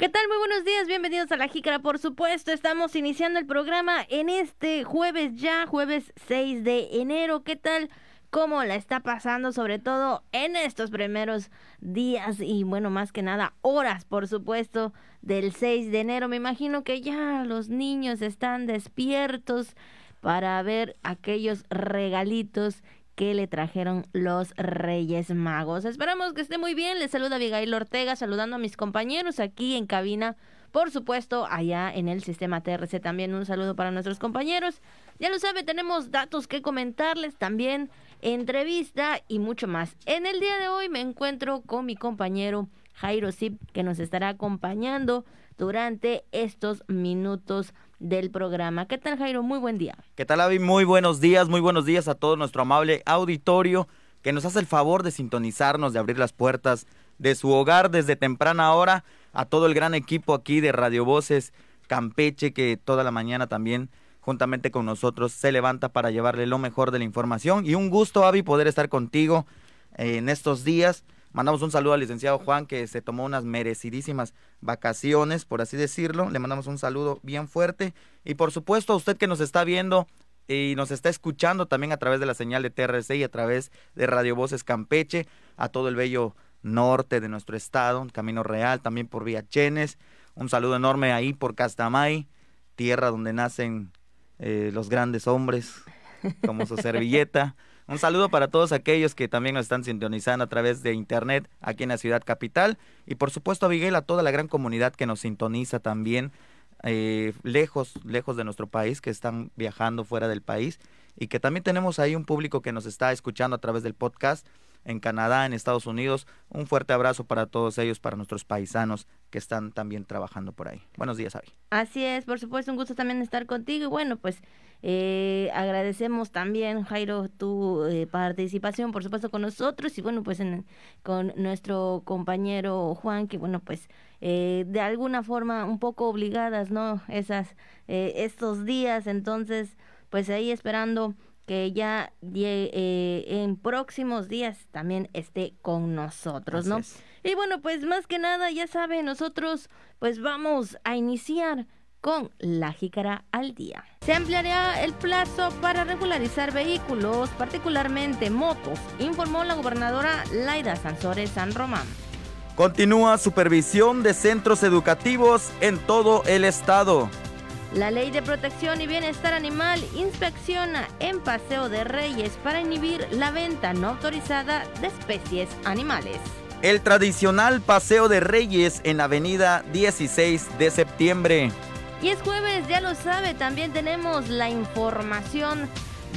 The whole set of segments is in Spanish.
¿Qué tal? Muy buenos días, bienvenidos a La Jícara, por supuesto. Estamos iniciando el programa en este jueves ya, jueves 6 de enero. ¿Qué tal? ¿Cómo la está pasando? Sobre todo en estos primeros días y bueno, más que nada horas, por supuesto, del 6 de enero. Me imagino que ya los niños están despiertos para ver aquellos regalitos que le trajeron los Reyes Magos. Esperamos que esté muy bien. Les saluda Abigail Ortega, saludando a mis compañeros aquí en cabina. Por supuesto, allá en el sistema TRC también un saludo para nuestros compañeros. Ya lo sabe, tenemos datos que comentarles también, entrevista y mucho más. En el día de hoy me encuentro con mi compañero Jairo Zip, que nos estará acompañando durante estos minutos del programa. ¿Qué tal, Jairo? Muy buen día. ¿Qué tal, Avi? Muy buenos días, muy buenos días a todo nuestro amable auditorio que nos hace el favor de sintonizarnos, de abrir las puertas de su hogar desde temprana hora, a todo el gran equipo aquí de Radio Voces Campeche que toda la mañana también juntamente con nosotros se levanta para llevarle lo mejor de la información y un gusto Avi poder estar contigo en estos días Mandamos un saludo al licenciado Juan que se tomó unas merecidísimas vacaciones, por así decirlo. Le mandamos un saludo bien fuerte. Y por supuesto a usted que nos está viendo y nos está escuchando también a través de la señal de TRC y a través de Radio Voces Campeche, a todo el bello norte de nuestro estado, Camino Real, también por Vía Chenes. Un saludo enorme ahí por Castamay, tierra donde nacen eh, los grandes hombres, como su servilleta. Un saludo para todos aquellos que también nos están sintonizando a través de internet aquí en la ciudad capital. Y por supuesto, Abigail, a toda la gran comunidad que nos sintoniza también eh, lejos, lejos de nuestro país, que están viajando fuera del país. Y que también tenemos ahí un público que nos está escuchando a través del podcast en Canadá, en Estados Unidos. Un fuerte abrazo para todos ellos, para nuestros paisanos que están también trabajando por ahí. Buenos días, Avi. Así es, por supuesto, un gusto también estar contigo. Y bueno, pues eh, agradecemos también, Jairo, tu eh, participación, por supuesto, con nosotros y bueno, pues con nuestro compañero Juan, que bueno, pues eh, de alguna forma un poco obligadas, ¿no? Esas, estos días, entonces, pues ahí esperando que ya en próximos días también esté con nosotros, ¿no? Y bueno, pues más que nada, ya saben, nosotros pues vamos a iniciar con la jícara al día. Se ampliará el plazo para regularizar vehículos, particularmente motos, informó la gobernadora Laida Sansores San Román. Continúa supervisión de centros educativos en todo el estado. La Ley de Protección y Bienestar Animal inspecciona en Paseo de Reyes para inhibir la venta no autorizada de especies animales. El tradicional Paseo de Reyes en Avenida 16 de septiembre. Y es jueves, ya lo sabe, también tenemos la información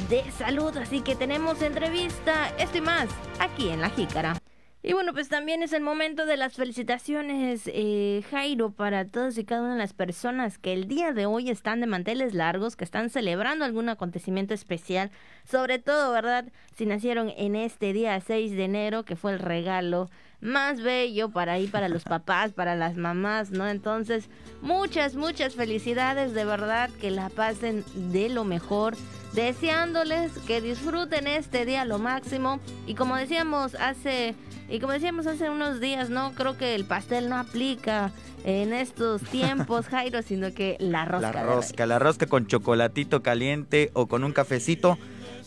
de salud, así que tenemos entrevista, esto y más, aquí en La Jícara. Y bueno, pues también es el momento de las felicitaciones, eh, Jairo, para todas y cada una de las personas que el día de hoy están de manteles largos, que están celebrando algún acontecimiento especial, sobre todo, ¿verdad? Si nacieron en este día 6 de enero, que fue el regalo más bello para ahí, para los papás, para las mamás, ¿no? Entonces, muchas, muchas felicidades, de verdad, que la pasen de lo mejor, deseándoles que disfruten este día lo máximo. Y como decíamos hace, y como decíamos hace unos días, ¿no? Creo que el pastel no aplica en estos tiempos, Jairo, sino que la rosca. La rosca, la rosca con chocolatito caliente o con un cafecito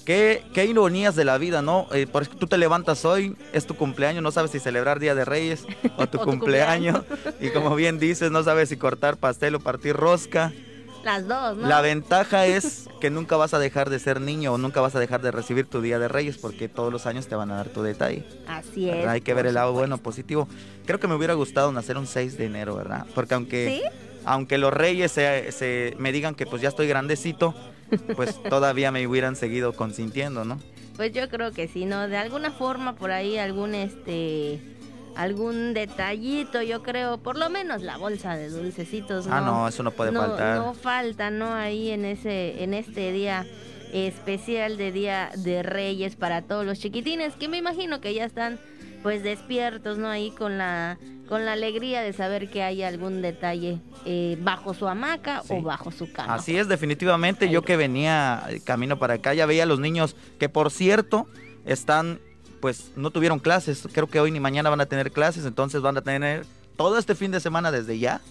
Qué, qué ironías de la vida, ¿no? Eh, por eso tú te levantas hoy, es tu cumpleaños, no sabes si celebrar Día de Reyes o tu, cumpleaños. y como bien dices, no sabes si cortar pastel o partir rosca. Las dos, ¿no? La ventaja es que nunca vas a dejar de ser niño o nunca vas a dejar de recibir tu Día de Reyes porque todos los años te van a dar tu detalle. Así es. Hay que ver el lado bueno, positivo. Creo que me hubiera gustado nacer un 6 de enero, ¿verdad? Porque aunque, aunque los Reyes se, me digan que pues ya estoy grandecito, pues todavía me hubieran seguido consintiendo, ¿no? Pues yo creo que sí, ¿no? De alguna forma por ahí algún este algún detallito, yo creo, por lo menos la bolsa de dulcecitos. Ah, no, eso no puede faltar. No falta, ¿no? Ahí en ese, en este día especial de Día de Reyes para todos los chiquitines, que me imagino que ya están pues despiertos, ¿no? Ahí con la con la alegría de saber que hay algún detalle eh, bajo su hamaca o bajo su cama. Así es, definitivamente. Yo que venía camino para acá, ya veía a los niños que, por cierto, están, pues no tuvieron clases. Creo que hoy ni mañana van a tener clases, entonces van a tener todo este fin de semana desde ya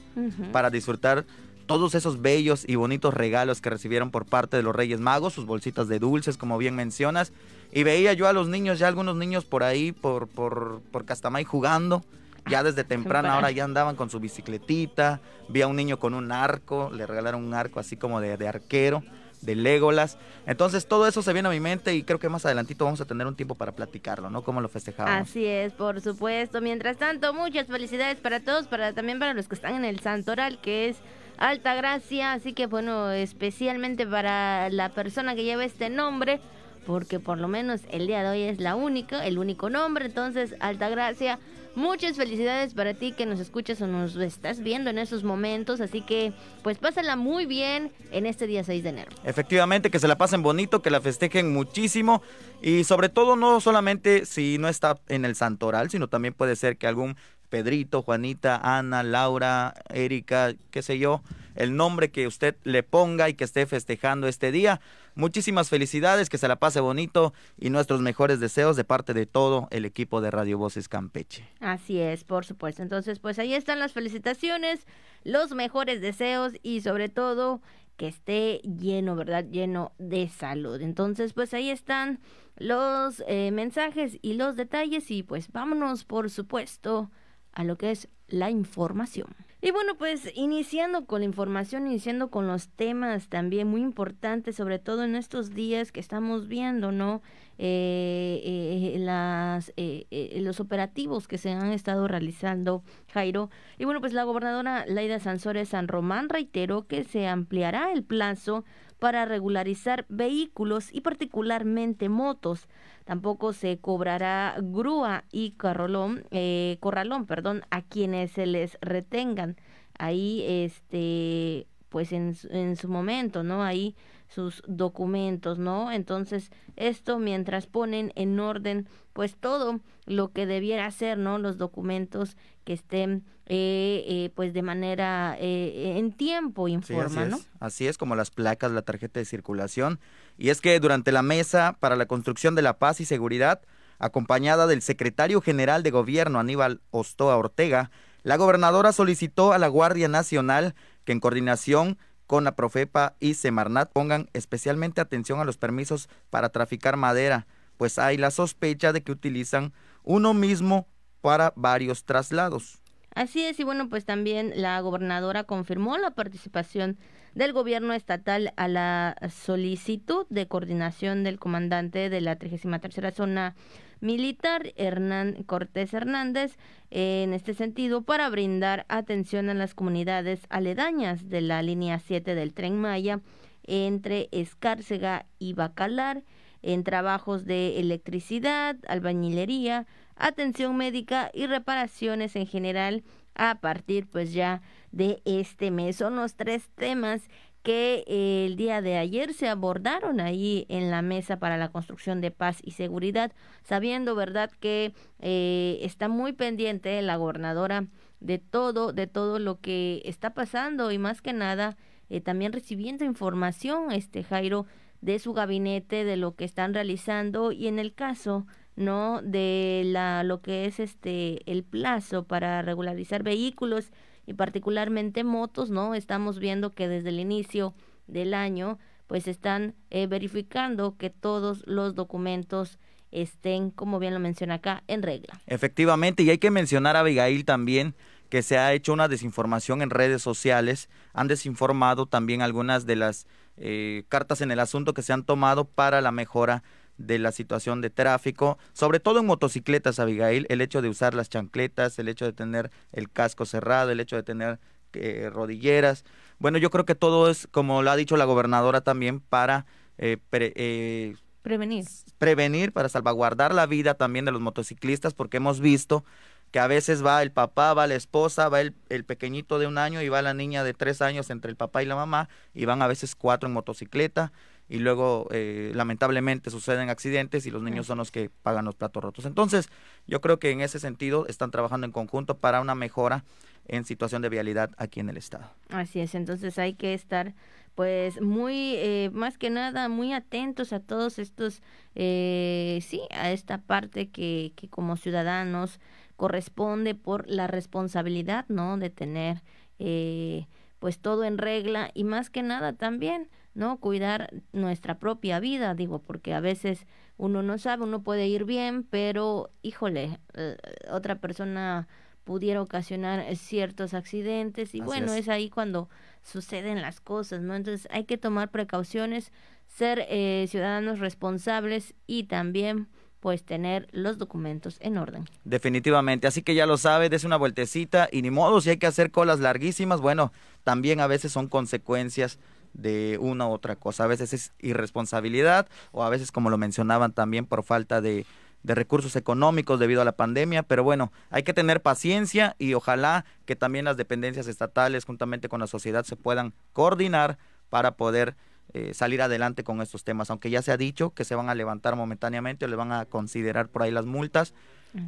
para disfrutar todos esos bellos y bonitos regalos que recibieron por parte de los Reyes Magos, sus bolsitas de dulces, como bien mencionas. Y veía yo a los niños, ya algunos niños por ahí, por, por, por Castamay jugando. Ya desde temprano ahora ya andaban con su bicicletita. Vi a un niño con un arco, le regalaron un arco así como de, de arquero de Legolas. Entonces todo eso se viene a mi mente y creo que más adelantito vamos a tener un tiempo para platicarlo, ¿no? Cómo lo festejamos. Así es, por supuesto. Mientras tanto, muchas felicidades para todos, para también para los que están en el Santoral, que es Alta Gracia, así que bueno, especialmente para la persona que lleva este nombre, porque por lo menos el día de hoy es la única, el único nombre, entonces Alta Gracia, muchas felicidades para ti que nos escuchas o nos estás viendo en esos momentos, así que pues pásala muy bien en este día 6 de enero. Efectivamente, que se la pasen bonito, que la festejen muchísimo y sobre todo no solamente si no está en el santoral, sino también puede ser que algún Pedrito, Juanita, Ana, Laura, Erika, qué sé yo, el nombre que usted le ponga y que esté festejando este día. Muchísimas felicidades, que se la pase bonito y nuestros mejores deseos de parte de todo el equipo de Radio Voces Campeche. Así es, por supuesto. Entonces, pues ahí están las felicitaciones, los mejores deseos y sobre todo que esté lleno, ¿verdad? Lleno de salud. Entonces, pues ahí están los eh, mensajes y los detalles y pues vámonos, por supuesto, a lo que es la información. Y bueno, pues iniciando con la información, iniciando con los temas también muy importantes, sobre todo en estos días que estamos viendo, ¿no? Eh, eh, las, eh, los operativos que se han estado realizando, Jairo. Y bueno, pues la gobernadora Laida Sansores San Román reiteró que se ampliará el plazo para regularizar vehículos y particularmente motos Tampoco se cobrará grúa y carrolón, eh, corralón, perdón, a quienes se les retengan. Ahí, este, pues en, en su momento, ¿no? Ahí sus documentos, ¿no? Entonces, esto mientras ponen en orden, pues todo lo que debiera ser, ¿no? Los documentos que estén, eh, eh, pues de manera eh, en tiempo informa, así ¿no? Es. Así es, como las placas, la tarjeta de circulación. Y es que durante la mesa para la construcción de la paz y seguridad, acompañada del secretario general de gobierno Aníbal Ostoa Ortega, la gobernadora solicitó a la Guardia Nacional que en coordinación con la Profepa y Semarnat pongan especialmente atención a los permisos para traficar madera, pues hay la sospecha de que utilizan uno mismo para varios traslados. Así es, y bueno, pues también la gobernadora confirmó la participación del gobierno estatal a la solicitud de coordinación del comandante de la 33 zona militar, Hernán Cortés Hernández, en este sentido, para brindar atención a las comunidades aledañas de la línea 7 del tren Maya entre Escárcega y Bacalar, en trabajos de electricidad, albañilería, atención médica y reparaciones en general a partir pues ya de este mes. Son los tres temas que el día de ayer se abordaron ahí en la mesa para la construcción de paz y seguridad, sabiendo, ¿verdad?, que eh, está muy pendiente la gobernadora de todo, de todo lo que está pasando y más que nada eh, también recibiendo información, este Jairo, de su gabinete, de lo que están realizando y en el caso no de la lo que es este el plazo para regularizar vehículos y particularmente motos, ¿no? Estamos viendo que desde el inicio del año pues están eh, verificando que todos los documentos estén, como bien lo menciona acá, en regla. Efectivamente, y hay que mencionar a Abigail también que se ha hecho una desinformación en redes sociales, han desinformado también algunas de las eh, cartas en el asunto que se han tomado para la mejora de la situación de tráfico, sobre todo en motocicletas, Abigail, el hecho de usar las chancletas, el hecho de tener el casco cerrado, el hecho de tener eh, rodilleras. Bueno, yo creo que todo es, como lo ha dicho la gobernadora también, para eh, eh, prevenir. Prevenir, para salvaguardar la vida también de los motociclistas, porque hemos visto que a veces va el papá, va la esposa, va el, el, pequeñito de un año y va la niña de tres años entre el papá y la mamá, y van a veces cuatro en motocicleta y luego eh, lamentablemente suceden accidentes y los niños son los que pagan los platos rotos. Entonces, yo creo que en ese sentido están trabajando en conjunto para una mejora en situación de vialidad aquí en el estado. Así es, entonces hay que estar pues muy, eh, más que nada, muy atentos a todos estos, eh, sí, a esta parte que, que como ciudadanos corresponde por la responsabilidad, ¿no? De tener eh, pues todo en regla y más que nada también, ¿no? Cuidar nuestra propia vida, digo, porque a veces uno no sabe, uno puede ir bien, pero híjole, eh, otra persona pudiera ocasionar ciertos accidentes y bueno, es. ahí cuando suceden las cosas, ¿no? Entonces hay que tomar precauciones, ser eh, ciudadanos responsables y también pues tener los documentos en orden. Definitivamente, así que ya lo sabe, des una vueltecita y ni modo, si hay que hacer colas larguísimas, bueno, también a veces son consecuencias de una u otra cosa, a veces es irresponsabilidad o a veces como lo mencionaban también por falta de, de recursos económicos debido a la pandemia, pero bueno, hay que tener paciencia y ojalá que también las dependencias estatales juntamente con la sociedad se puedan coordinar para poder eh, salir adelante con estos temas, aunque ya se ha dicho que se van a levantar momentáneamente o le van a considerar por ahí las multas.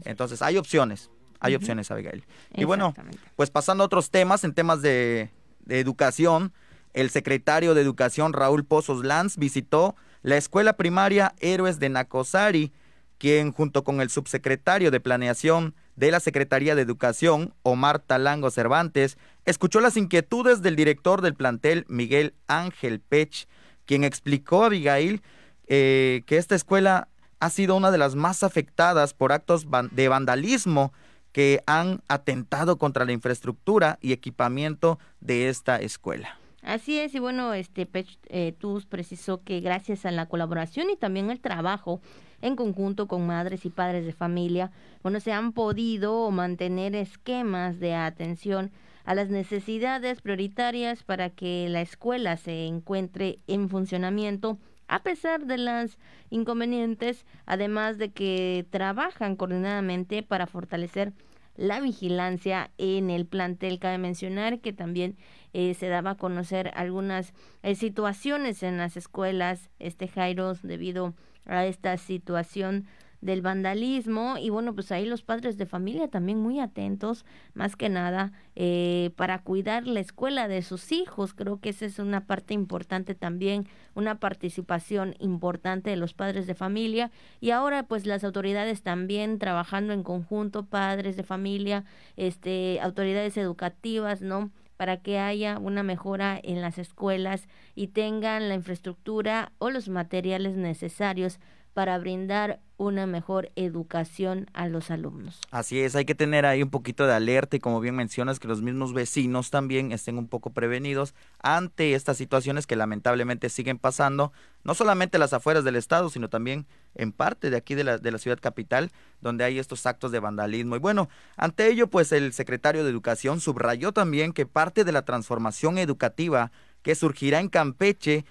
Entonces, hay opciones, hay opciones, Abigail. Y bueno, pues pasando a otros temas, en temas de, de educación, el secretario de Educación, Raúl Pozos Lanz, visitó la escuela primaria Héroes de Nacosari, quien junto con el subsecretario de Planeación de la Secretaría de Educación, Omar Talango Cervantes, escuchó las inquietudes del director del plantel, Miguel Ángel Pech, quien explicó a Abigail eh, que esta escuela ha sido una de las más afectadas por actos de vandalismo que han atentado contra la infraestructura y equipamiento de esta escuela. Así es, y bueno, este Pech eh, precisó que gracias a la colaboración y también el trabajo en conjunto con madres y padres de familia, bueno, se han podido mantener esquemas de atención a las necesidades prioritarias para que la escuela se encuentre en funcionamiento a pesar de las inconvenientes, además de que trabajan coordinadamente para fortalecer la vigilancia en el plantel. Cabe mencionar que también eh, se daba a conocer algunas eh, situaciones en las escuelas, este Jairo, debido a esta situación del vandalismo y bueno pues ahí los padres de familia también muy atentos más que nada eh, para cuidar la escuela de sus hijos. Creo que esa es una parte importante también una participación importante de los padres de familia. Y ahora pues las autoridades también trabajando en conjunto padres de familia este autoridades educativas no para que haya una mejora en las escuelas y tengan la infraestructura o los materiales necesarios para brindar una mejor educación a los alumnos. Así es, hay que tener ahí un poquito de alerta y como bien mencionas que los mismos vecinos también estén un poco prevenidos ante estas situaciones que lamentablemente siguen pasando, no solamente las afueras del estado, sino también en parte de aquí de la, de la ciudad capital, donde hay estos actos de vandalismo. Y bueno, ante ello, pues el secretario de Educación subrayó también que parte de la transformación educativa que surgirá en Campeche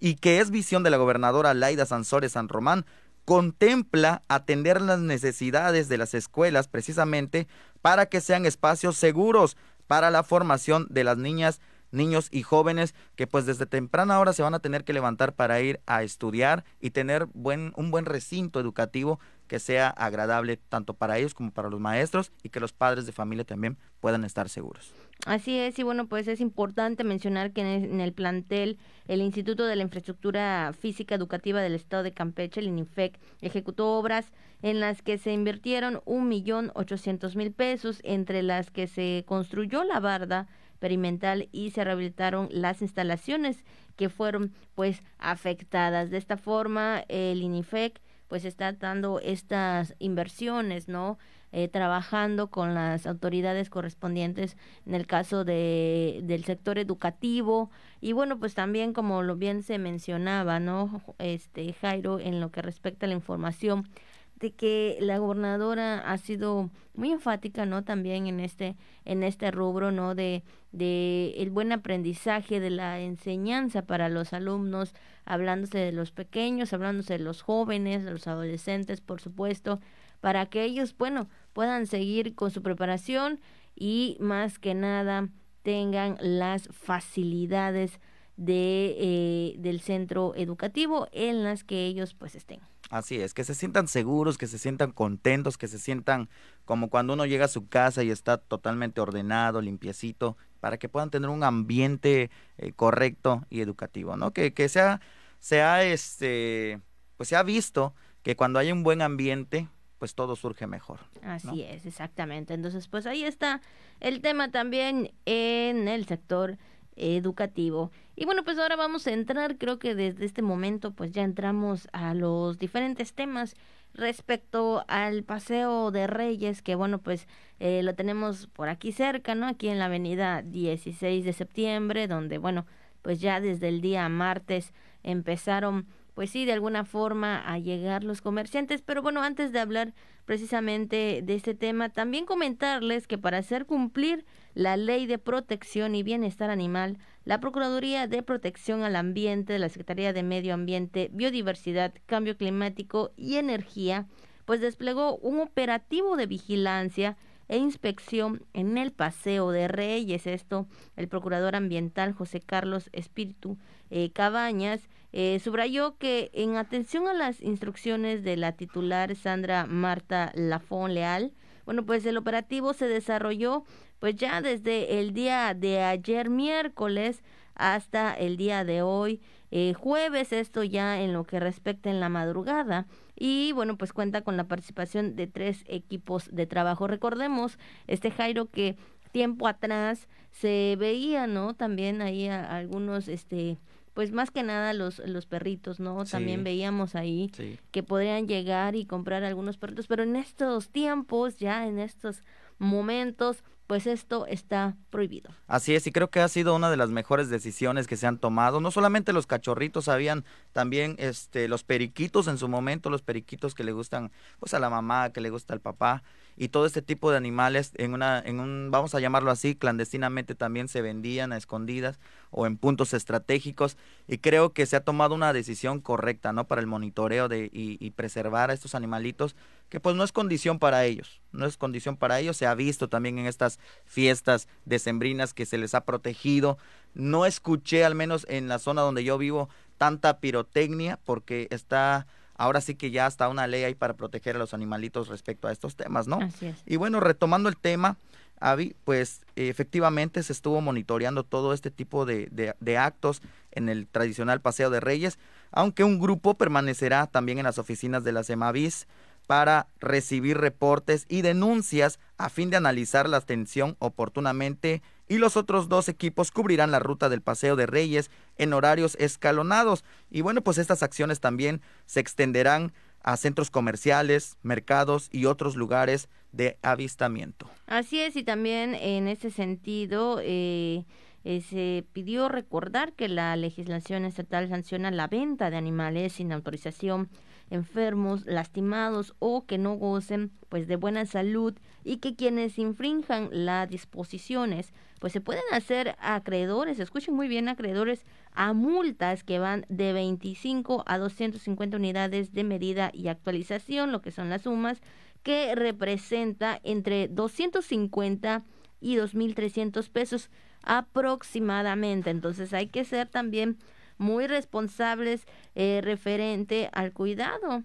y que es visión de la gobernadora Laida Sansores San Román, contempla atender las necesidades de las escuelas precisamente para que sean espacios seguros para la formación de las niñas, niños y jóvenes que pues desde temprana hora se van a tener que levantar para ir a estudiar y tener buen, un buen recinto educativo que sea agradable tanto para ellos como para los maestros y que los padres de familia también puedan estar seguros. Así es, y bueno, pues es importante mencionar que en el plantel el Instituto de la Infraestructura Física Educativa del Estado de Campeche, el INIFEC, ejecutó obras en las que se invirtieron un millón ochocientos mil pesos, entre las que se construyó la barda perimental y se rehabilitaron las instalaciones que fueron pues afectadas. De esta forma, el INIFEC pues está dando estas inversiones, ¿no? Eh, trabajando con las autoridades correspondientes en el caso de, del sector educativo y bueno pues también como lo bien se mencionaba no este Jairo en lo que respecta a la información de que la gobernadora ha sido muy enfática no también en este en este rubro no de de el buen aprendizaje de la enseñanza para los alumnos hablándose de los pequeños hablándose de los jóvenes de los adolescentes por supuesto para que ellos bueno puedan seguir con su preparación y más que nada tengan las facilidades de eh, del centro educativo en las que ellos pues estén Así es, que se sientan seguros, que se sientan contentos, que se sientan como cuando uno llega a su casa y está totalmente ordenado, limpiecito, para que puedan tener un ambiente eh, correcto y educativo, ¿no? Que, que sea, sea este, pues se ha visto que cuando hay un buen ambiente, pues todo surge mejor. Así es, exactamente. Entonces, pues ahí está el tema también en el sector educativo. Y bueno, pues ahora vamos a entrar, creo que desde este momento pues ya entramos a los diferentes temas respecto al paseo de Reyes, que bueno, pues eh, lo tenemos por aquí cerca, ¿no? Aquí en la avenida 16 de septiembre, donde bueno, pues ya desde el día martes empezaron pues sí, de alguna forma a llegar los comerciantes. Pero bueno, antes de hablar precisamente de este tema, también comentarles que para hacer cumplir la Ley de Protección y Bienestar Animal, la Procuraduría de Protección al Ambiente de la Secretaría de Medio Ambiente, Biodiversidad, Cambio Climático y Energía, pues desplegó un operativo de vigilancia e inspección en el Paseo de Reyes. Esto, el procurador ambiental José Carlos Espíritu eh, Cabañas eh, subrayó que en atención a las instrucciones de la titular Sandra Marta Lafón Leal, bueno, pues el operativo se desarrolló pues ya desde el día de ayer miércoles hasta el día de hoy eh, jueves, esto ya en lo que respecta en la madrugada. Y bueno, pues cuenta con la participación de tres equipos de trabajo. Recordemos, este Jairo que tiempo atrás se veía, ¿no? También ahí algunos, este, pues más que nada los, los perritos, ¿no? También veíamos ahí que podrían llegar y comprar algunos perritos, pero en estos tiempos, ya en estos momentos, pues esto está prohibido. Así es, y creo que ha sido una de las mejores decisiones que se han tomado. No solamente los cachorritos, habían también este los periquitos en su momento, los periquitos que le gustan pues a la mamá, que le gusta al papá y todo este tipo de animales en una en un vamos a llamarlo así clandestinamente también se vendían a escondidas o en puntos estratégicos y creo que se ha tomado una decisión correcta no para el monitoreo de y, y preservar a estos animalitos que pues no es condición para ellos no es condición para ellos se ha visto también en estas fiestas decembrinas que se les ha protegido no escuché al menos en la zona donde yo vivo tanta pirotecnia porque está ahora sí que ya está una ley ahí para proteger a los animalitos respecto a estos temas, ¿no? Así es. Y bueno, retomando el tema, Avi, pues efectivamente se estuvo monitoreando todo este tipo de, de, actos en el tradicional Paseo de Reyes, aunque un grupo permanecerá también en las oficinas de la CEMAVIS para recibir reportes y denuncias a fin de analizar la atención oportunamente y los otros dos equipos cubrirán la ruta del Paseo de Reyes en horarios escalonados. Y bueno, pues estas acciones también se extenderán a centros comerciales, mercados y otros lugares de avistamiento. Así es, y también en ese sentido eh, eh, se pidió recordar que la legislación estatal sanciona la venta de animales sin autorización enfermos, lastimados o que no gocen pues de buena salud y que quienes infrinjan las disposiciones pues se pueden hacer acreedores, escuchen muy bien acreedores a multas que van de 25 a 250 unidades de medida y actualización, lo que son las sumas que representa entre 250 y 2.300 pesos aproximadamente. Entonces hay que ser también muy responsables eh, referente al cuidado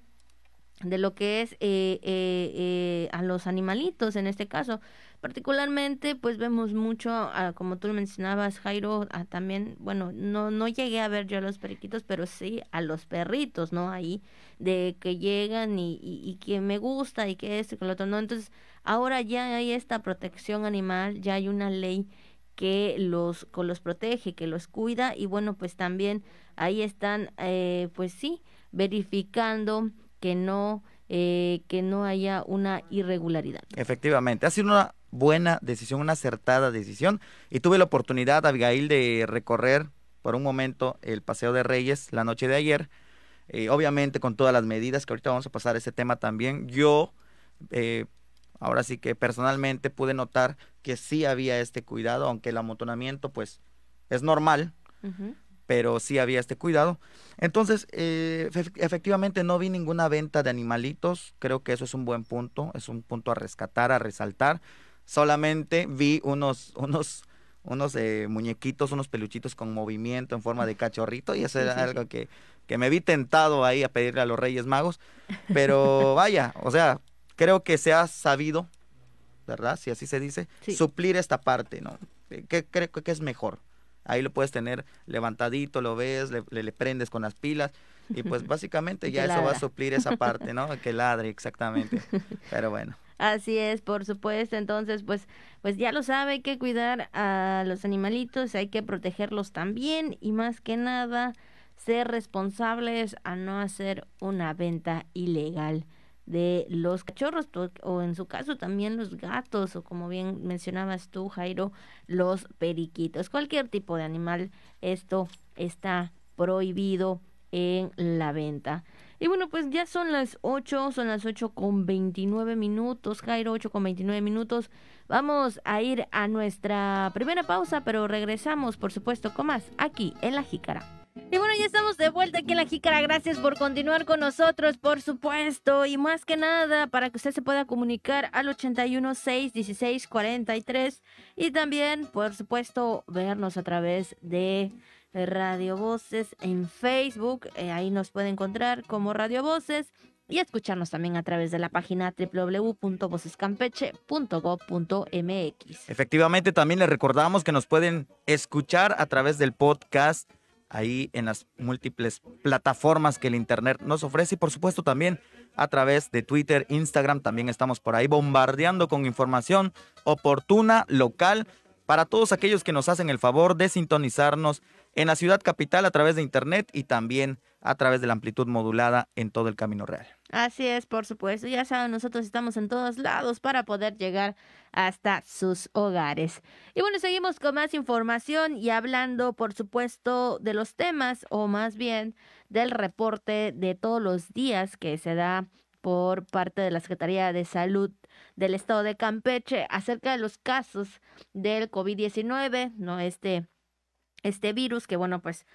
de lo que es eh, eh, a los animalitos. En este caso particularmente pues vemos mucho ah, como tú mencionabas Jairo ah, también bueno no no llegué a ver yo a los periquitos pero sí a los perritos no ahí de que llegan y, y, que me gusta y que esto y que lo otro entonces ahora ya hay esta protección animal ya hay una ley que los, los protege, que los cuida y bueno, pues también ahí están, eh, pues sí, verificando que no, eh, que no haya una irregularidad. Efectivamente, ha sido una buena decisión, una acertada decisión y tuve la oportunidad, Abigail, de recorrer por un momento el Paseo de Reyes la noche de ayer, eh, obviamente con todas las medidas que ahorita vamos a pasar ese tema también. Yo ahora sí que personalmente pude notar que sí había este cuidado, aunque el amontonamiento pues es normal, pero sí había este cuidado. Entonces, eh, efectivamente no vi ninguna venta de animalitos, creo que eso es un buen punto, es un punto a rescatar, a resaltar. Solamente vi unos, unos, unos eh, muñequitos, unos peluchitos con movimiento en forma de cachorrito y eso era algo que, que me vi tentado ahí a pedirle a los Reyes Magos, pero vaya, o sea, creo que se ha sabido, ¿verdad? Si así se dice, suplir esta parte, ¿no? ¿Qué creo que es mejor? Ahí lo puedes tener levantadito, lo ves, le, le, prendes con las pilas Y pues básicamente ya eso va a suplir esa parte, ¿no? Que ladre, exactamente. Pero bueno. Así es, por supuesto. Entonces, pues, pues ya lo sabe, hay que cuidar a los animalitos, hay que protegerlos también y más que nada ser responsables a no hacer una venta ilegal de los cachorros o en su caso también los gatos o como bien mencionabas tú Jairo los periquitos. Cualquier tipo de animal esto está prohibido en la venta. Y bueno pues ya son las 8 son las 8 con 29 minutos Jairo 8 con 29 minutos. Vamos a ir a nuestra primera pausa pero regresamos por supuesto con más aquí en la jícara y bueno, ya estamos de vuelta aquí en la Jícara. Gracias por continuar con nosotros, por supuesto. Y más que nada, para que usted se pueda comunicar al 81 6 16 43. Y también, por supuesto, vernos a través de Radio Voces en Facebook. Eh, ahí nos puede encontrar como Radio Voces. Y escucharnos también a través de la página www.vocescampeche.gov.mx. Efectivamente, también les recordamos que nos pueden escuchar a través del podcast ahí en las múltiples plataformas que el Internet nos ofrece y por supuesto también a través de Twitter, Instagram, también estamos por ahí bombardeando con información oportuna, local, para todos aquellos que nos hacen el favor de sintonizarnos en la ciudad capital a través de Internet y también a través de la amplitud modulada en todo el camino real. Así es, por supuesto. Ya saben, nosotros estamos en todos lados para poder llegar hasta sus hogares. Y bueno, seguimos con más información y hablando, por supuesto, de los temas o más bien del reporte de todos los días que se da por parte de la Secretaría de Salud del Estado de Campeche acerca de los casos del COVID-19, ¿no? Este, este virus que, bueno, pues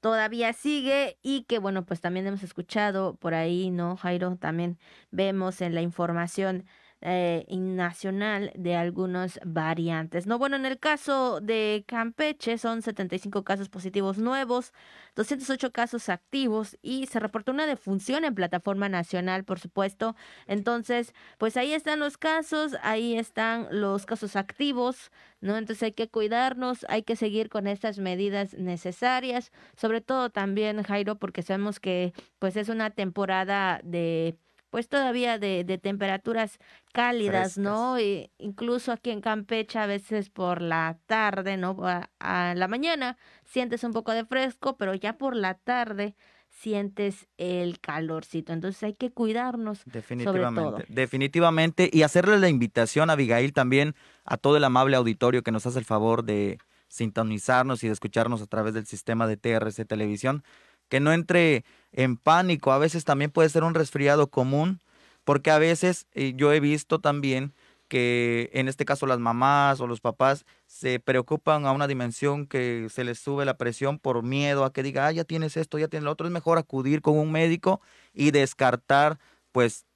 todavía sigue y que bueno, pues también hemos escuchado por ahí, ¿no, Jairo? También vemos en la información eh, nacional de algunas variantes. No, bueno, en el caso de Campeche son 75 casos positivos nuevos, 208 casos activos y se reportó una defunción en plataforma nacional, por supuesto. Entonces, pues ahí están los casos, ahí están los casos activos, ¿no? Entonces hay que cuidarnos, hay que seguir con estas medidas necesarias, sobre todo también, Jairo, porque sabemos que pues es una temporada de pues todavía de, de temperaturas cálidas, ¿no? E incluso aquí en Campeche a veces por la tarde, ¿no? A, la mañana sientes un poco de fresco, pero ya por la tarde sientes el calorcito. Entonces hay que cuidarnos. Definitivamente. Definitivamente. Y hacerle la invitación, a Abigail, también a todo el amable auditorio que nos hace el favor de sintonizarnos y de escucharnos a través del sistema de TRC Televisión que no entre en pánico. A veces también puede ser un resfriado común, porque a veces eh, yo he visto también que en este caso las mamás o los papás se preocupan a una dimensión que se les sube la presión por miedo a que diga, ah, ya tienes esto, ya tienes lo otro. Es mejor acudir con un médico y descartar, pues,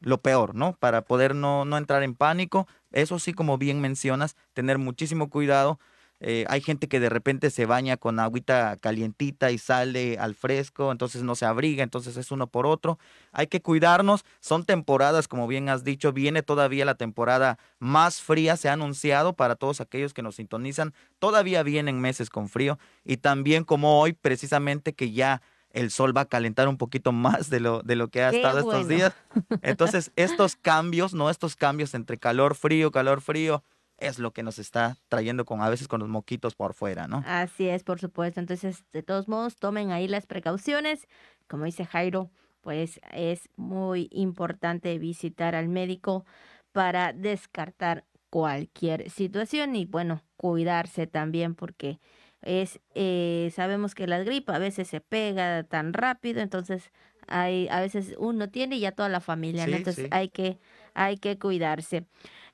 lo peor, ¿no? Para poder no, no entrar en pánico. Eso sí, como bien mencionas, tener muchísimo cuidado eh, hay gente que de repente se baña con agüita calientita y sale al fresco, entonces no se abriga, entonces es uno por otro. Hay que cuidarnos, son temporadas, como bien has dicho, viene todavía la temporada más fría, se ha anunciado para todos aquellos que nos sintonizan, todavía vienen meses con frío y también como hoy precisamente que ya el sol va a calentar un poquito más de lo, de lo que ha estado estos días. Entonces, estos cambios, ¿no? Estos cambios entre calor, frío, calor, frío, es lo que nos está trayendo con a veces con los moquitos por fuera, ¿no? Así es, por supuesto. Entonces, de todos modos, tomen ahí las precauciones. Como dice Jairo, pues es muy importante visitar al médico para descartar cualquier situación y bueno, cuidarse también porque es eh, sabemos que la gripa a veces se pega tan rápido, entonces hay a veces uno tiene y ya toda la familia, entonces hay que hay que cuidarse.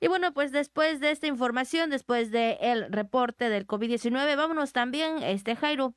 Y bueno, pues después de esta información, después del reporte del COVID-19, vámonos también, este Jairo,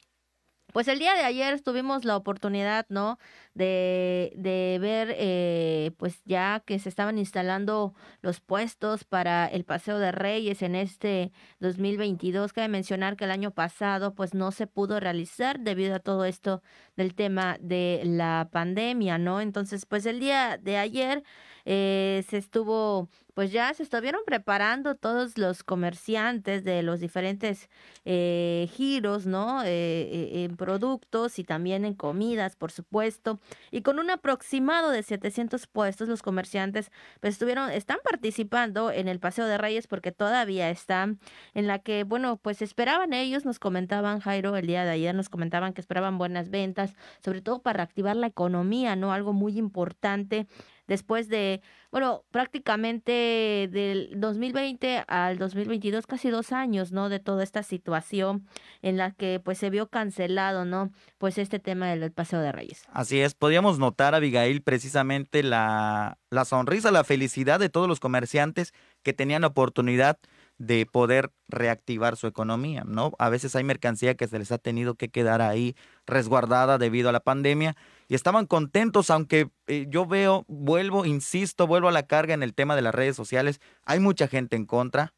pues el día de ayer tuvimos la oportunidad, ¿no? De, de ver, eh, pues ya que se estaban instalando los puestos para el Paseo de Reyes en este 2022. Cabe mencionar que el año pasado, pues no se pudo realizar debido a todo esto del tema de la pandemia, ¿no? Entonces, pues el día de ayer eh, se estuvo pues ya se estuvieron preparando todos los comerciantes de los diferentes eh, giros, ¿no? Eh, eh, en productos y también en comidas, por supuesto. Y con un aproximado de 700 puestos, los comerciantes pues estuvieron, están participando en el Paseo de Reyes porque todavía están en la que, bueno, pues esperaban ellos, nos comentaban Jairo el día de ayer, nos comentaban que esperaban buenas ventas, sobre todo para activar la economía, ¿no? Algo muy importante después de, bueno, prácticamente del 2020 al 2022, casi dos años, ¿no? De toda esta situación en la que pues se vio cancelado, ¿no? Pues este tema del Paseo de Reyes. Así es, podíamos notar, Abigail, precisamente la, la sonrisa, la felicidad de todos los comerciantes que tenían la oportunidad de poder reactivar su economía, ¿no? A veces hay mercancía que se les ha tenido que quedar ahí resguardada debido a la pandemia y estaban contentos, aunque eh, yo veo, vuelvo, insisto, vuelvo a la carga en el tema de las redes sociales, hay mucha gente en contra,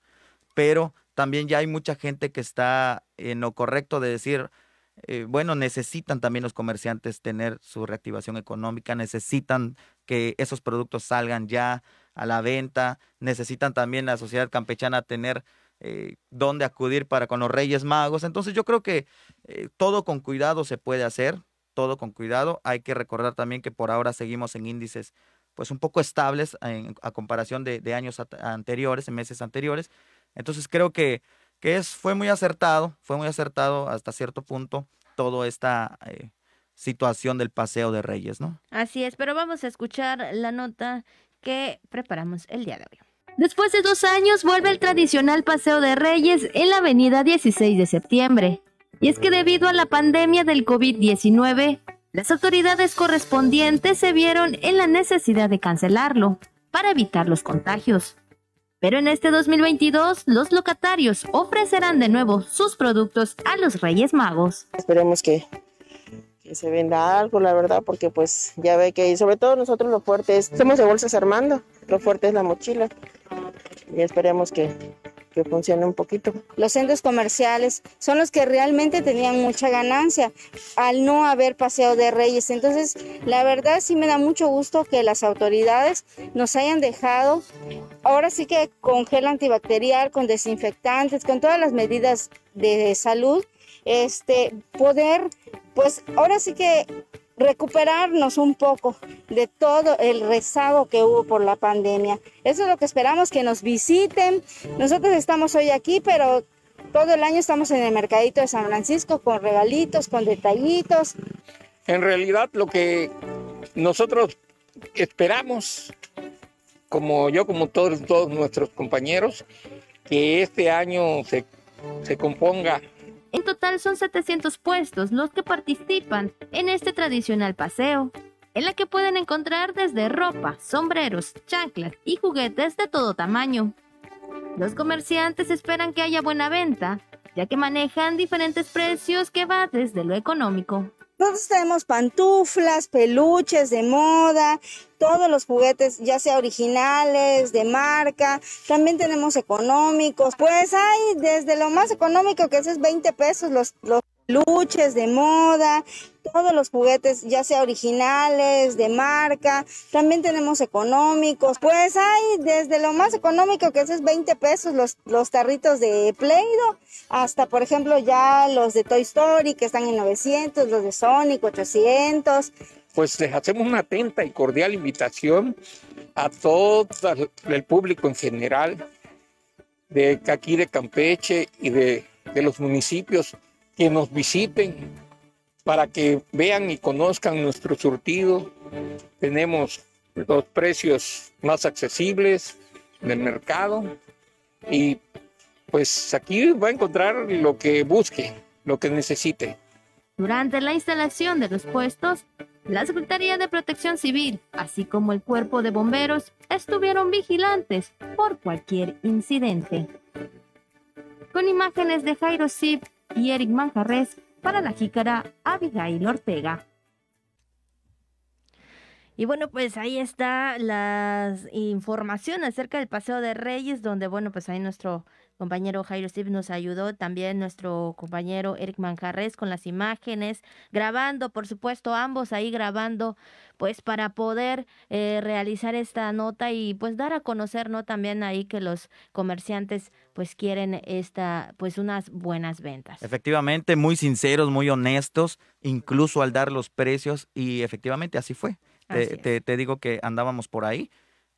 pero también ya hay mucha gente que está en lo correcto de decir, eh, bueno, necesitan también los comerciantes tener su reactivación económica, necesitan que esos productos salgan ya a la venta, necesitan también la sociedad campechana tener eh, dónde acudir para con los Reyes Magos. Entonces yo creo que todo con cuidado se puede hacer, todo con cuidado. Hay que recordar también que por ahora seguimos en índices pues un poco estables a comparación de, años anteriores, en meses anteriores. Entonces creo que, que es, fue muy acertado, fue muy acertado hasta cierto punto toda esta eh, situación del paseo de Reyes, ¿no? Así es, pero vamos a escuchar la nota que preparamos el día de hoy. Después de dos años vuelve el tradicional paseo de Reyes en la avenida 16 de septiembre. Y es que debido a la pandemia del COVID-19, las autoridades correspondientes se vieron en la necesidad de cancelarlo para evitar los contagios. Pero en este 2022 los locatarios ofrecerán de nuevo sus productos a los Reyes Magos. Esperemos que, se venda algo, la verdad, porque pues ya ve que, y sobre todo nosotros lo fuerte es, somos de bolsas armando, lo fuerte es la mochila. Y esperemos que, que funcione un poquito. Los centros comerciales son los que realmente tenían mucha ganancia al no haber paseo de reyes. Entonces, la verdad sí me da mucho gusto que las autoridades nos hayan dejado, ahora sí que con gel antibacterial, con desinfectantes, con todas las medidas de salud, este, poder, pues ahora sí que recuperarnos un poco de todo el rezago que hubo por la pandemia. Eso es lo que esperamos, que nos visiten. Nosotros estamos hoy aquí, pero todo el año estamos en el mercadito de San Francisco con regalitos, con detallitos. En realidad lo que nosotros esperamos, como yo, como todos, todos nuestros compañeros, que este año se, se componga en total son 700 puestos los que participan en este tradicional paseo, en la que pueden encontrar desde ropa, sombreros, chanclas y juguetes de todo tamaño. Los comerciantes esperan que haya buena venta, ya que manejan diferentes precios que va desde lo económico nosotros tenemos pantuflas, peluches de moda, todos los juguetes, ya sea originales, de marca, también tenemos económicos. Pues hay desde lo más económico que es 20 pesos los, los luches de moda, todos los juguetes, ya sea originales, de marca, también tenemos económicos, pues hay desde lo más económico que es 20 pesos los, los tarritos de Play-Doh, hasta por ejemplo ya los de Toy Story que están en 900, los de Sonic 800. Pues les hacemos una atenta y cordial invitación a todo el público en general de aquí de Campeche y de, de los municipios que nos visiten para que vean y conozcan nuestro surtido. Tenemos los precios más accesibles del mercado y pues aquí va a encontrar lo que busque, lo que necesite. Durante la instalación de los puestos, la Secretaría de Protección Civil, así como el Cuerpo de Bomberos, estuvieron vigilantes por cualquier incidente. Con imágenes de Jairo Zip y Eric Manjarres para la jícara Abigail Ortega. Y bueno, pues ahí está la información acerca del Paseo de Reyes, donde bueno, pues ahí nuestro compañero Jairo Steve nos ayudó, también nuestro compañero Eric Manjarres con las imágenes, grabando, por supuesto, ambos ahí grabando, pues para poder eh, realizar esta nota y pues dar a conocer, ¿no? También ahí que los comerciantes pues quieren esta, pues unas buenas ventas. Efectivamente, muy sinceros, muy honestos, incluso al dar los precios y efectivamente así fue. Te, te, digo que andábamos por ahí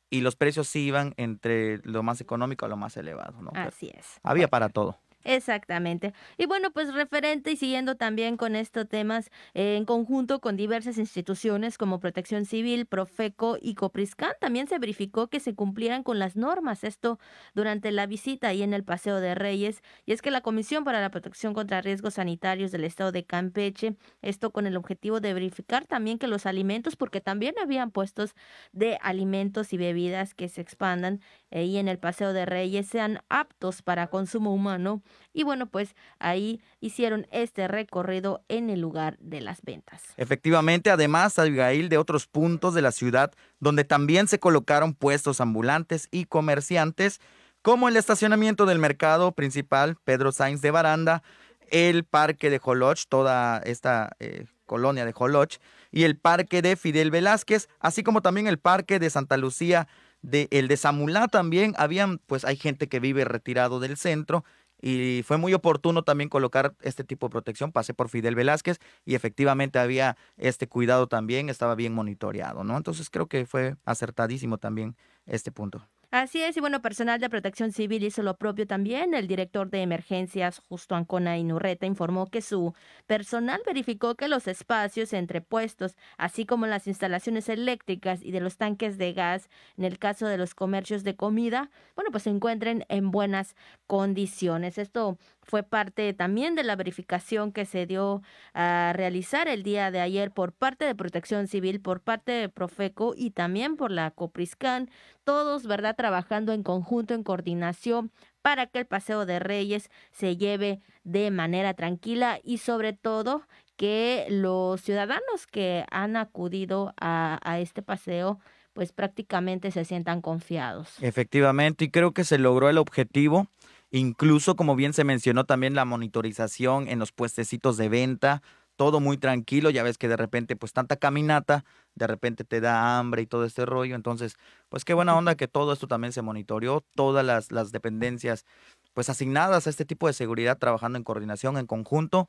y los precios sí iban entre lo más económico a lo más elevado, ¿no? Así es. Había para todo. Exactamente. Y bueno, pues referente y siguiendo también con estos temas, eh, en conjunto con diversas instituciones como Protección Civil, Profeco y Copriscan, también se verificó que se cumplieran con las normas. Esto durante la visita ahí en el Paseo de Reyes. Y es que la Comisión para la Protección contra Riesgos Sanitarios del Estado de Campeche, esto con el objetivo de verificar también que los alimentos, porque también habían puestos de alimentos y bebidas que se expandan ahí en el Paseo de Reyes, sean aptos para consumo humano y bueno, pues ahí hicieron este recorrido en el lugar de las ventas. Efectivamente, además, Abigail, de otros puntos de la ciudad donde también se colocaron puestos ambulantes y comerciantes, como el estacionamiento del mercado principal Pedro Sainz de Baranda, el parque de Joloch, toda esta eh, colonia de Joloch, y el parque de Fidel Velázquez, así como también el parque de Santa Lucía, de, el de Samulá también, habían, pues hay gente que vive retirado del centro y fue muy oportuno también colocar este tipo de protección. Pasé por Fidel Velázquez y efectivamente había este cuidado también, estaba bien monitoreado, ¿no? Entonces creo que fue acertadísimo también este punto. Así es, y bueno, personal de protección civil hizo lo propio también. El director de emergencias, Justo Ancona Inurreta, informó que su personal verificó que los espacios entre puestos, así como las instalaciones eléctricas y de los tanques de gas, en el caso de los comercios de comida, bueno, pues se encuentren en buenas condiciones. Esto fue parte también de la verificación que se dio a realizar el día de ayer por parte de Protección Civil, por parte de Profeco y también por la Copriscan, todos, ¿verdad?, trabajando en conjunto, en coordinación para que el Paseo de Reyes se lleve de manera tranquila y sobre todo que los ciudadanos que han acudido a, a este paseo pues prácticamente se sientan confiados. Efectivamente, y creo que se logró el objetivo Incluso, como bien se mencionó, también la monitorización en los puestecitos de venta, todo muy tranquilo, ya ves que de repente, pues tanta caminata, de repente te da hambre y todo este rollo, entonces, pues qué buena onda que todo esto también se monitoreó, todas las, las dependencias, pues asignadas a este tipo de seguridad, trabajando en coordinación, en conjunto.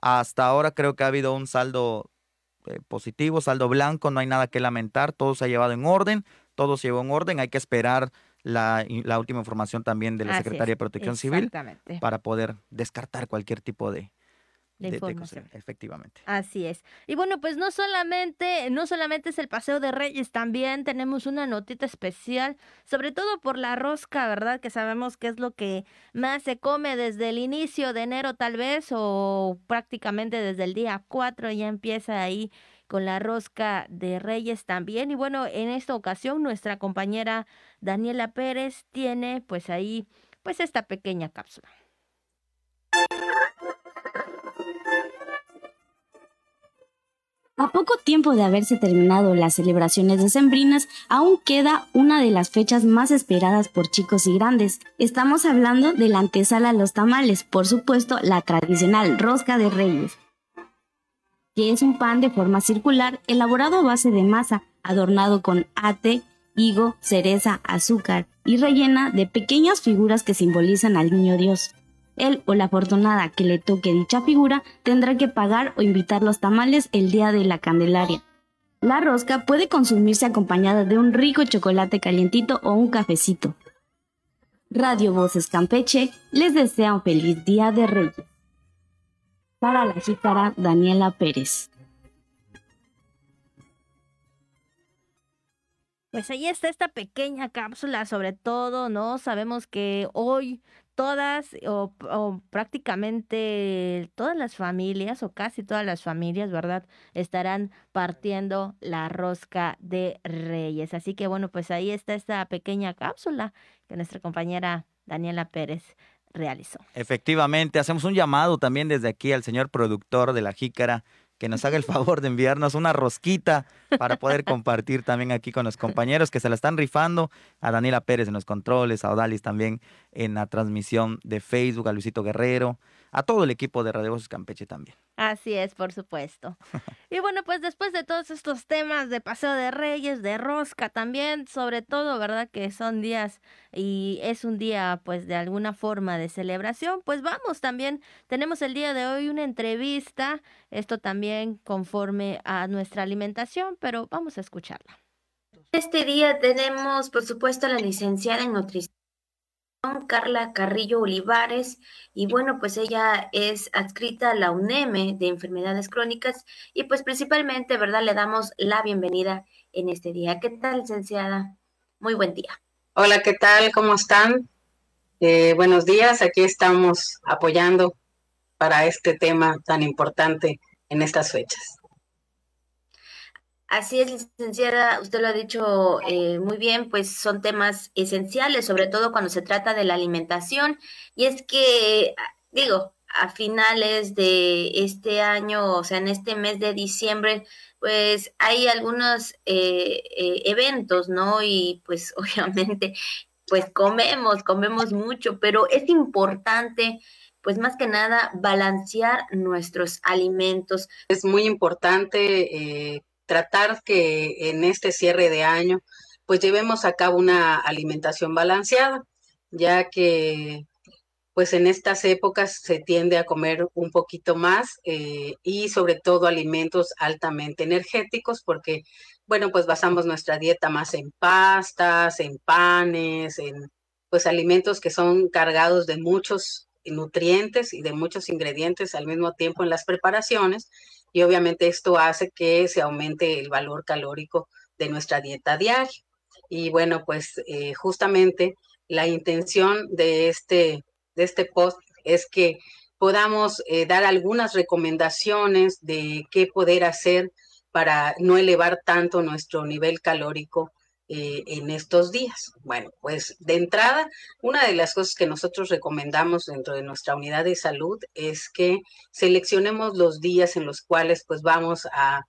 Hasta ahora creo que ha habido un saldo eh, positivo, saldo blanco, no hay nada que lamentar, todo se ha llevado en orden, todo se llevó en orden, hay que esperar la, la última información también de la Secretaría de Protección Civil para poder descartar cualquier tipo de, efectivamente. Así es. Y bueno, pues no solamente, no solamente es el Paseo de Reyes, también tenemos una notita especial, sobre todo por la rosca, ¿verdad? Que sabemos que es lo que más se come desde el inicio de enero tal vez, o prácticamente desde el día 4 ya empieza ahí con la rosca de Reyes también. Y bueno, en esta ocasión nuestra compañera Daniela Pérez tiene pues ahí pues esta pequeña cápsula. A poco tiempo de haberse terminado las celebraciones decembrinas, aún queda una de las fechas más esperadas por chicos y grandes. Estamos hablando de la antesala a los tamales, por supuesto la tradicional rosca de reyes que es un pan de forma circular elaborado a base de masa, adornado con ate, higo, cereza, azúcar y rellena de pequeñas figuras que simbolizan al niño Dios. Él o la afortunada que le toque dicha figura tendrá que pagar o invitar los tamales el día de la Candelaria. La rosca puede consumirse acompañada de un rico chocolate calientito o un cafecito. Radio Voces Campeche les desea un feliz Día de Reyes para la jícara Daniela Pérez. Pues ahí está esta pequeña cápsula, sobre todo, ¿no? Sabemos que hoy todas o, prácticamente todas las familias o casi todas las familias, ¿verdad? Estarán partiendo la rosca de reyes. Así que bueno, pues ahí está esta pequeña cápsula que nuestra compañera Daniela Pérez realizó. Efectivamente, hacemos un llamado también desde aquí al señor productor de la jícara que nos haga el favor de enviarnos una rosquita para poder compartir también aquí con los compañeros que se la están rifando, a Daniela Pérez en los controles, a Odalis también en la transmisión de Facebook, a Luisito Guerrero, a todo el equipo de Radio Voces Campeche también. Así es, por supuesto. y bueno, pues después de todos estos temas de Paseo de Reyes, de Rosca también, sobre todo, ¿verdad? Que son días y es un día pues de alguna forma de celebración, pues vamos también, tenemos el día de hoy una entrevista, esto también conforme a nuestra alimentación, pero vamos a escucharla. Este día tenemos, por supuesto, a la licenciada en nutrición Carla Carrillo Olivares y bueno, pues ella es adscrita a la UNEME de enfermedades crónicas y pues principalmente, ¿verdad? Le damos la bienvenida en este día. ¿Qué tal, licenciada? Muy buen día. Hola, ¿qué tal? ¿Cómo están? Eh, buenos días, aquí estamos apoyando para este tema tan importante en estas fechas. Así es, licenciada, usted lo ha dicho eh, muy bien, pues son temas esenciales, sobre todo cuando se trata de la alimentación. Y es que, digo, a finales de este año, o sea, en este mes de diciembre, pues hay algunos eh, eh, eventos, ¿no? Y pues obviamente, pues comemos, comemos mucho, pero es importante pues más que nada balancear nuestros alimentos. Es muy importante eh, tratar que en este cierre de año pues llevemos a cabo una alimentación balanceada, ya que pues en estas épocas se tiende a comer un poquito más eh, y sobre todo alimentos altamente energéticos porque, bueno, pues basamos nuestra dieta más en pastas, en panes, en pues alimentos que son cargados de muchos nutrientes y de muchos ingredientes al mismo tiempo en las preparaciones y obviamente esto hace que se aumente el valor calórico de nuestra dieta diaria. Y bueno, pues eh, justamente la intención de este, de este post es que podamos eh, dar algunas recomendaciones de qué poder hacer para no elevar tanto nuestro nivel calórico eh, en estos días? Bueno, pues de entrada, una de las cosas que nosotros recomendamos dentro de nuestra unidad de salud es que seleccionemos los días en los cuales pues vamos a,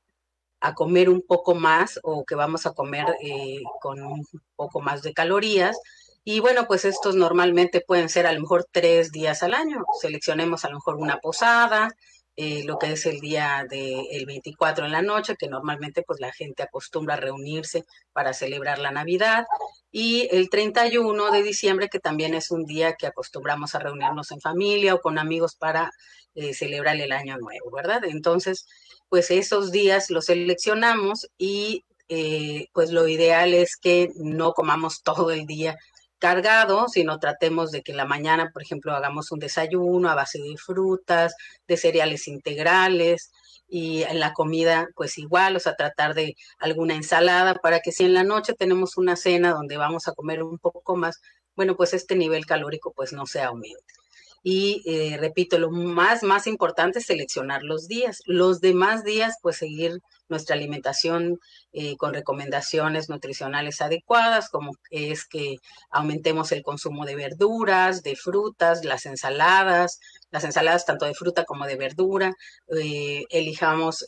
comer un poco más o que vamos a comer eh, con un poco más de calorías. Y bueno, pues estos normalmente pueden ser a lo mejor tres días al año. Seleccionemos a lo mejor una posada, eh, lo que es el día del 24 en la noche, que normalmente pues la gente acostumbra reunirse para celebrar la Navidad, y el 31 de diciembre, que también es un día que acostumbramos a reunirnos en familia o con amigos para eh, celebrar el año nuevo, ¿verdad? Entonces, pues esos días los seleccionamos y eh, pues lo ideal es que no comamos todo el día cargado, sino tratemos de que en la mañana, por ejemplo, hagamos un desayuno a base de frutas, de cereales integrales y en la comida pues igual, o sea, tratar de alguna ensalada para que si en la noche tenemos una cena donde vamos a comer un poco más, bueno, pues este nivel calórico pues no se aumente. Y eh, repito, lo más, más importante es seleccionar los días. Los demás días, pues seguir nuestra alimentación eh, con recomendaciones nutricionales adecuadas, como es que aumentemos el consumo de verduras, de frutas, las ensaladas, las ensaladas tanto de fruta como de verdura, eh, elijamos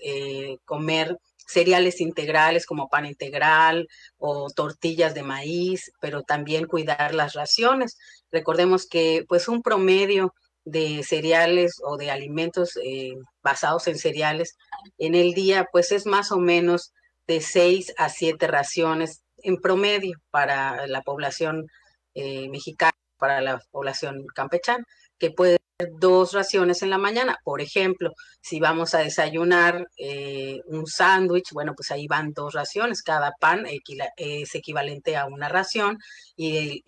comer cereales integrales como pan integral o tortillas de maíz, pero también cuidar las raciones. Recordemos que pues un promedio de cereales o de alimentos eh, basados en cereales en el día pues es más o menos de 6 a 7 raciones en promedio para la población eh, mexicana, para la población campechana, que puede dos raciones en la mañana. Por ejemplo, si vamos a desayunar eh, un sándwich, bueno, pues ahí van dos raciones. Cada pan es equivalente a una ración y,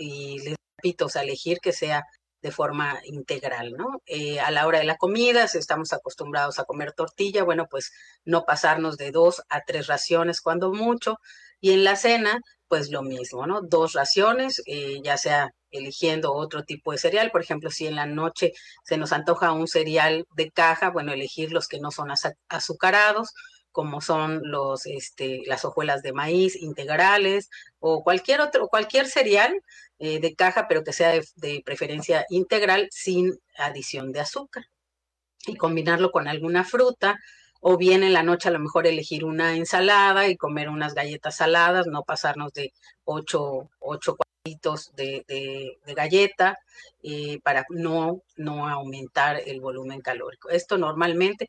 les repito, o sea, elegir que sea de forma integral, ¿no? Eh, a la hora de la comida, si estamos acostumbrados a comer tortilla, bueno, pues no pasarnos de dos a tres raciones cuando mucho. Y en la cena, pues lo mismo, ¿no? Dos raciones, eh, ya sea eligiendo otro tipo de cereal. Por ejemplo, si en la noche se nos antoja un cereal de caja, bueno, elegir los que no son azucarados, como son los, este, las hojuelas de maíz integrales o cualquier otro, cualquier cereal eh, de caja, pero que sea de, preferencia integral sin adición de azúcar. Y combinarlo con alguna fruta o bien en la noche a lo mejor elegir una ensalada y comer unas galletas saladas, no pasarnos de ocho, ocho cuadritos de, de, galleta eh, para no, no aumentar el volumen calórico. Esto normalmente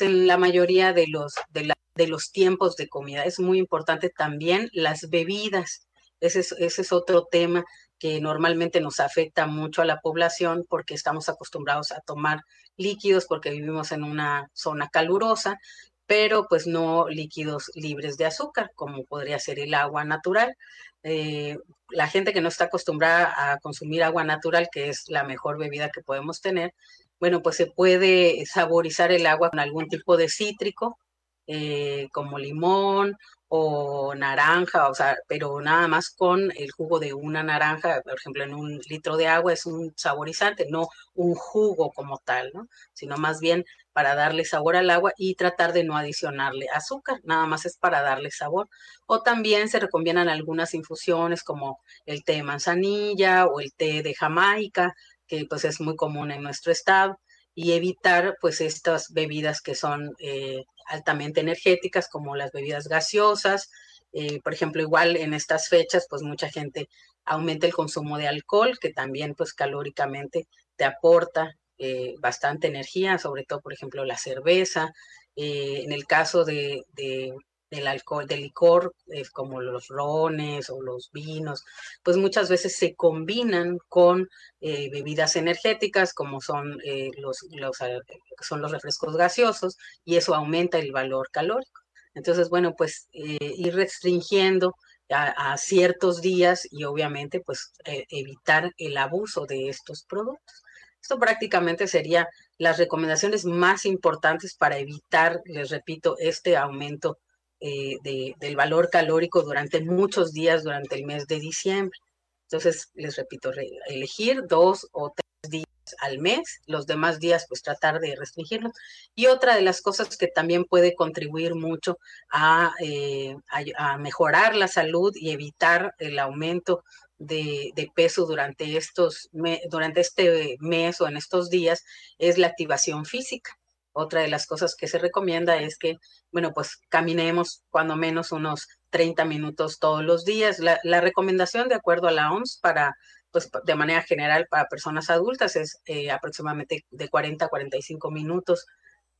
en la mayoría de los, de, de los tiempos de comida. Es muy importante también las bebidas. Ese es, ese es otro tema que normalmente nos afecta mucho a la población porque estamos acostumbrados a tomar líquidos porque vivimos en una zona calurosa, pero pues no líquidos libres de azúcar, como podría ser el agua natural. Eh, la gente que no está acostumbrada a consumir agua natural, que es la mejor bebida que podemos tener, bueno, pues se puede saborizar el agua con algún tipo de cítrico, eh, como limón o naranja, o sea, pero nada más con el jugo de una naranja, por ejemplo, en un litro de agua es un saborizante, no un jugo como tal, ¿no? Sino más bien para darle sabor al agua y tratar de no adicionarle azúcar, nada más es para darle sabor. O también se recomiendan algunas infusiones como el té de manzanilla o el té de Jamaica, pues es muy común en nuestro estado y evitar pues estas bebidas que son eh, altamente energéticas como las bebidas gaseosas. Eh, por ejemplo, igual en estas fechas pues mucha gente aumenta el consumo de alcohol que también pues calóricamente te aporta eh, bastante energía, sobre todo por ejemplo la cerveza. en el caso de, del alcohol, del licor, eh, como los rones o los vinos, pues muchas veces se combinan con eh, bebidas energéticas, como son, eh, los, los, son los refrescos gaseosos, y eso aumenta el valor calórico. Entonces, bueno, pues ir restringiendo a, a, ciertos días y obviamente pues evitar el abuso de estos productos. Esto prácticamente sería las recomendaciones más importantes para evitar, les repito, este aumento eh, del valor calórico durante muchos días durante el mes de diciembre. Entonces, les repito, elegir dos o tres días al mes, los demás días pues tratar de restringirlos. Y otra de las cosas que también puede contribuir mucho a, eh, mejorar la salud y evitar el aumento de, de, peso durante, estos, durante este mes o en estos días es la activación física. Otra de las cosas que se recomienda es que, bueno, pues caminemos cuando menos unos 30 minutos todos los días. La, recomendación, de acuerdo a la OMS, para, pues de manera general para personas adultas es eh, aproximadamente de 40 a 45 minutos.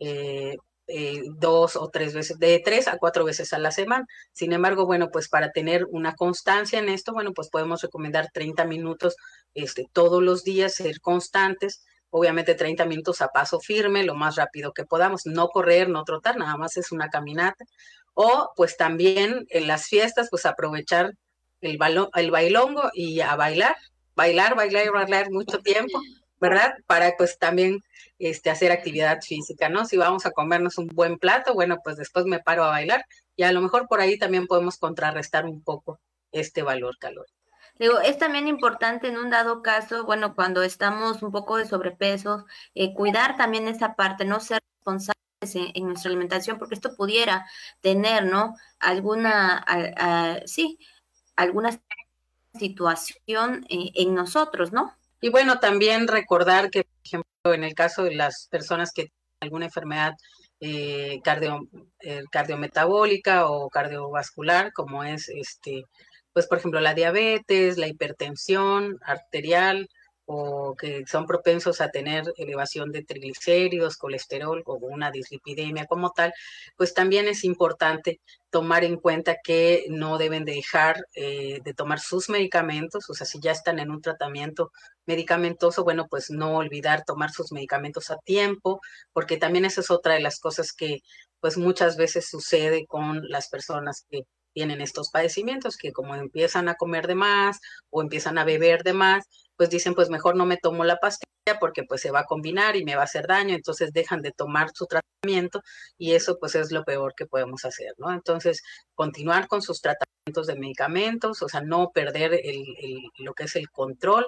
Eh, eh, dos o tres veces, de tres a cuatro veces a la semana. Sin embargo, bueno, pues para tener una constancia en esto, bueno, pues podemos recomendar 30 minutos este, todos los días, ser constantes obviamente 30 minutos a paso firme, lo más rápido que podamos, no correr, no trotar, nada más es una caminata. O pues también en las fiestas, pues aprovechar el, el bailongo y a bailar, bailar, bailar, bailar mucho tiempo, ¿verdad? Para pues también este, hacer actividad física, ¿no? Si vamos a comernos un buen plato, bueno, pues después me paro a bailar y a lo mejor por ahí también podemos contrarrestar un poco este valor calórico. Digo, es también importante en un dado caso, bueno, cuando estamos un poco de sobrepeso, eh, cuidar también esa parte, no ser responsables en, nuestra alimentación, porque esto pudiera tener, ¿no? Alguna, sí, alguna situación eh, en nosotros, ¿no? Y bueno, también recordar que, por ejemplo, en el caso de las personas que tienen alguna enfermedad eh, cardio, cardiometabólica o cardiovascular, como es este pues por ejemplo la diabetes, la hipertensión arterial o que son propensos a tener elevación de triglicéridos, colesterol o una dislipidemia como tal, pues también es importante tomar en cuenta que no deben dejar eh, de tomar sus medicamentos, o sea, si ya están en un tratamiento medicamentoso, bueno, pues no olvidar tomar sus medicamentos a tiempo, porque también esa es otra de las cosas que pues muchas veces sucede con las personas que tienen estos padecimientos, que como empiezan a comer de más o empiezan a beber de más, pues dicen, pues mejor no me tomo la pastilla porque pues se va a combinar y me va a hacer daño, entonces dejan de tomar su tratamiento y eso pues es lo peor que podemos hacer, ¿no? Entonces, continuar con sus tratamientos de medicamentos, o sea, no perder el, lo que es el control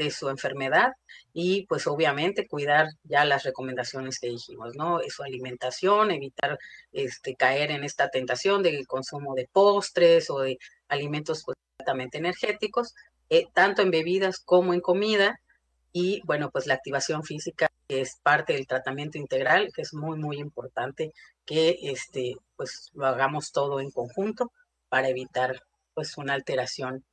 de su enfermedad y pues obviamente cuidar ya las recomendaciones que dijimos, ¿no? Su alimentación, evitar este, caer en esta tentación del consumo de postres o de alimentos pues, altamente energéticos, eh, tanto en bebidas como en comida y bueno, pues la activación física es parte del tratamiento integral, que es muy, muy importante que este, pues, lo hagamos todo en conjunto para evitar pues, una alteración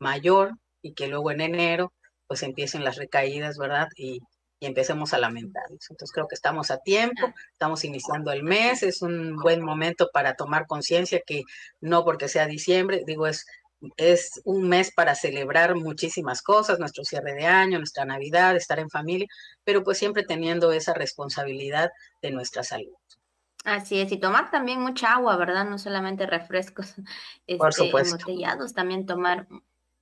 mayor y que luego en enero pues empiecen las recaídas, ¿verdad? Y, y empecemos a lamentarnos. Entonces creo que estamos a tiempo, estamos iniciando el mes, es un buen momento para tomar conciencia que no porque sea diciembre, digo, es es un mes para celebrar muchísimas cosas, nuestro cierre de año, nuestra Navidad, estar en familia, pero pues siempre teniendo esa responsabilidad de nuestra salud. Así es, y tomar también mucha agua, ¿verdad? No solamente refrescos Por este, supuesto. embotellados, también tomar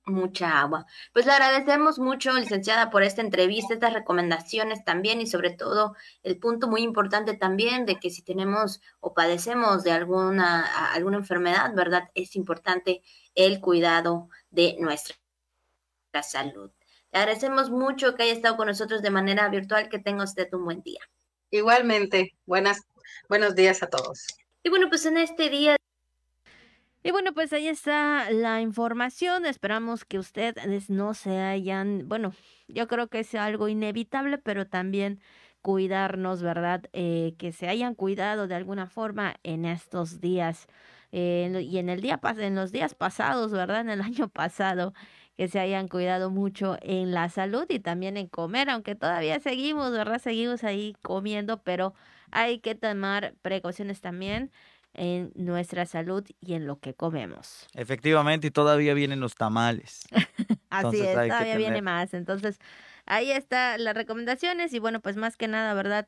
mucha agua. Pues le agradecemos mucho, licenciada, por esta entrevista, estas recomendaciones también y sobre todo el punto muy importante también de que si tenemos o padecemos de alguna, alguna enfermedad, ¿verdad? Es importante el cuidado de nuestra salud. Le agradecemos mucho que haya estado con nosotros de manera virtual. Que tenga usted un buen día. Igualmente, buenas, buenos días a todos. Y bueno, pues en este día y bueno, pues ahí está la información. Esperamos que ustedes no se hayan, bueno, yo creo que es algo inevitable, pero también cuidarnos, ¿verdad? Eh, que se hayan cuidado de alguna forma en estos días eh, y en el día en los días pasados, ¿verdad? En el año pasado, que se hayan cuidado mucho en la salud y también en comer, aunque todavía seguimos, ¿verdad? Seguimos ahí comiendo, pero hay que tomar precauciones también en nuestra salud y en lo que comemos. Efectivamente, y todavía vienen los tamales. Así es, todavía viene más. Entonces, ahí están las recomendaciones y bueno, pues más que nada, ¿verdad?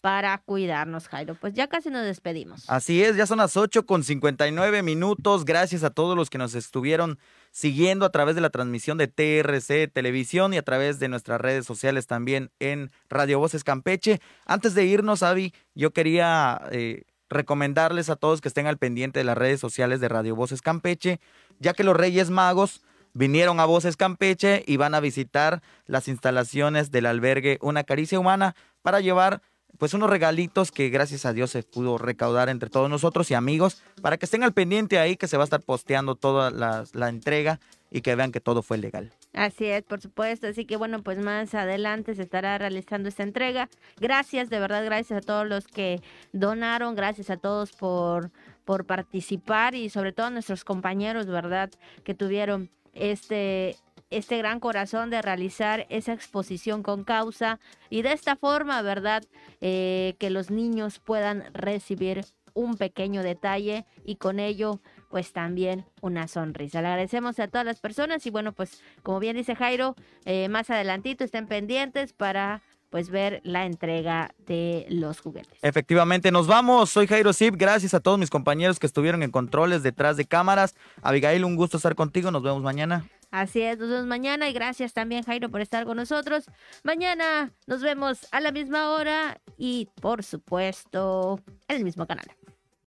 Para cuidarnos, Jairo. Pues ya casi nos despedimos. Así es, ya son las 8 con 59 minutos. Gracias a todos los que nos estuvieron siguiendo a través de la transmisión de TRC Televisión y a través de nuestras redes sociales también en Radio Voces Campeche. Antes de irnos, Avi, yo quería eh, recomendarles a todos que estén al pendiente de las redes sociales de Radio Voces Campeche, ya que los Reyes Magos vinieron a Voces Campeche y van a visitar las instalaciones del albergue Una Caricia Humana para llevar pues unos regalitos que gracias a Dios se pudo recaudar entre todos nosotros y amigos para que estén al pendiente ahí que se va a estar posteando toda la, la entrega y que vean que todo fue legal. Así es, por supuesto. Así que bueno, pues más adelante se estará realizando esta entrega. Gracias, de verdad, gracias a todos los que donaron, gracias a todos por, por participar y sobre todo a nuestros compañeros, ¿verdad? Que tuvieron este, este gran corazón de realizar esa exposición con causa y de esta forma, ¿verdad? Eh, que los niños puedan recibir un pequeño detalle y con ello pues también una sonrisa. Le agradecemos a todas las personas y bueno, pues como bien dice Jairo, eh, más adelantito estén pendientes para pues ver la entrega de los juguetes. Efectivamente, nos vamos. Soy Jairo Zip. Gracias a todos mis compañeros que estuvieron en controles detrás de cámaras. Abigail, un gusto estar contigo. Nos vemos mañana. Así es, nos vemos mañana y gracias también Jairo por estar con nosotros. Mañana nos vemos a la misma hora y por supuesto en el mismo canal.